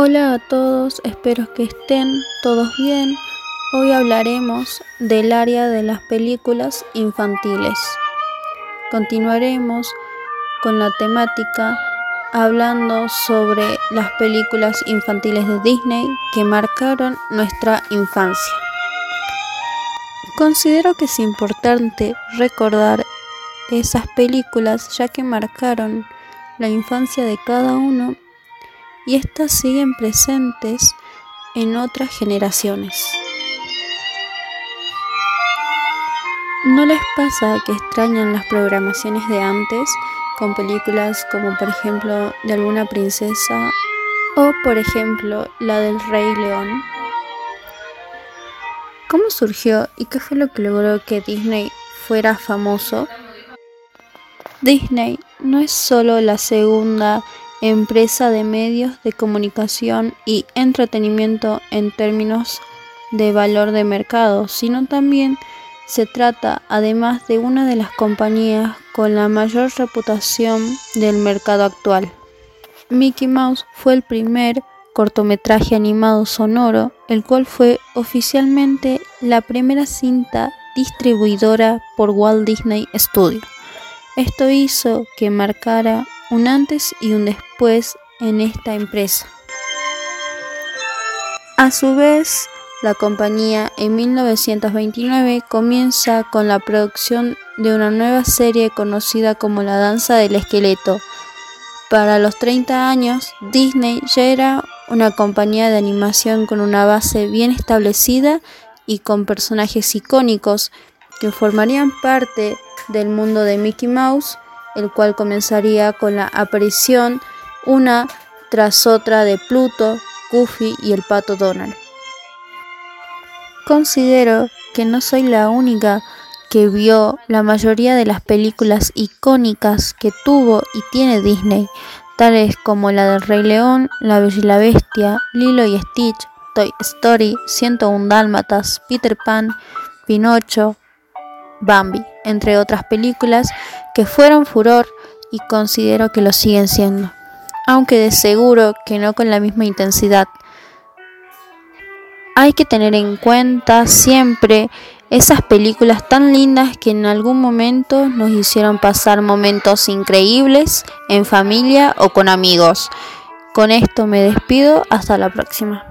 Hola a todos, espero que estén todos bien. Hoy hablaremos del área de las películas infantiles. Continuaremos con la temática hablando sobre las películas infantiles de Disney que marcaron nuestra infancia. Considero que es importante recordar esas películas ya que marcaron la infancia de cada uno y estas siguen presentes en otras generaciones. ¿No les pasa que extrañan las programaciones de antes con películas como por ejemplo de alguna princesa o por ejemplo la del Rey León? ¿Cómo surgió y qué fue lo que logró que Disney fuera famoso? Disney no es solo la segunda empresa de medios de comunicación y entretenimiento en términos de valor de mercado, sino también se trata además de una de las compañías con la mayor reputación del mercado actual. Mickey Mouse fue el primer cortometraje animado sonoro, el cual fue oficialmente la primera cinta distribuidora por Walt Disney Studios. Esto hizo que marcara un antes y un después en esta empresa. A su vez, la compañía en 1929 comienza con la producción de una nueva serie conocida como La Danza del Esqueleto. Para los 30 años, Disney ya era una compañía de animación con una base bien establecida y con personajes icónicos que formarían parte del mundo de Mickey Mouse el cual comenzaría con la aparición una tras otra de Pluto, Goofy y el pato Donald. Considero que no soy la única que vio la mayoría de las películas icónicas que tuvo y tiene Disney, tales como la del Rey León, La Bella y la Bestia, Lilo y Stitch, Toy Story, 101 Dálmatas, Peter Pan, Pinocho, Bambi, entre otras películas que fueron furor y considero que lo siguen siendo, aunque de seguro que no con la misma intensidad. Hay que tener en cuenta siempre esas películas tan lindas que en algún momento nos hicieron pasar momentos increíbles en familia o con amigos. Con esto me despido, hasta la próxima.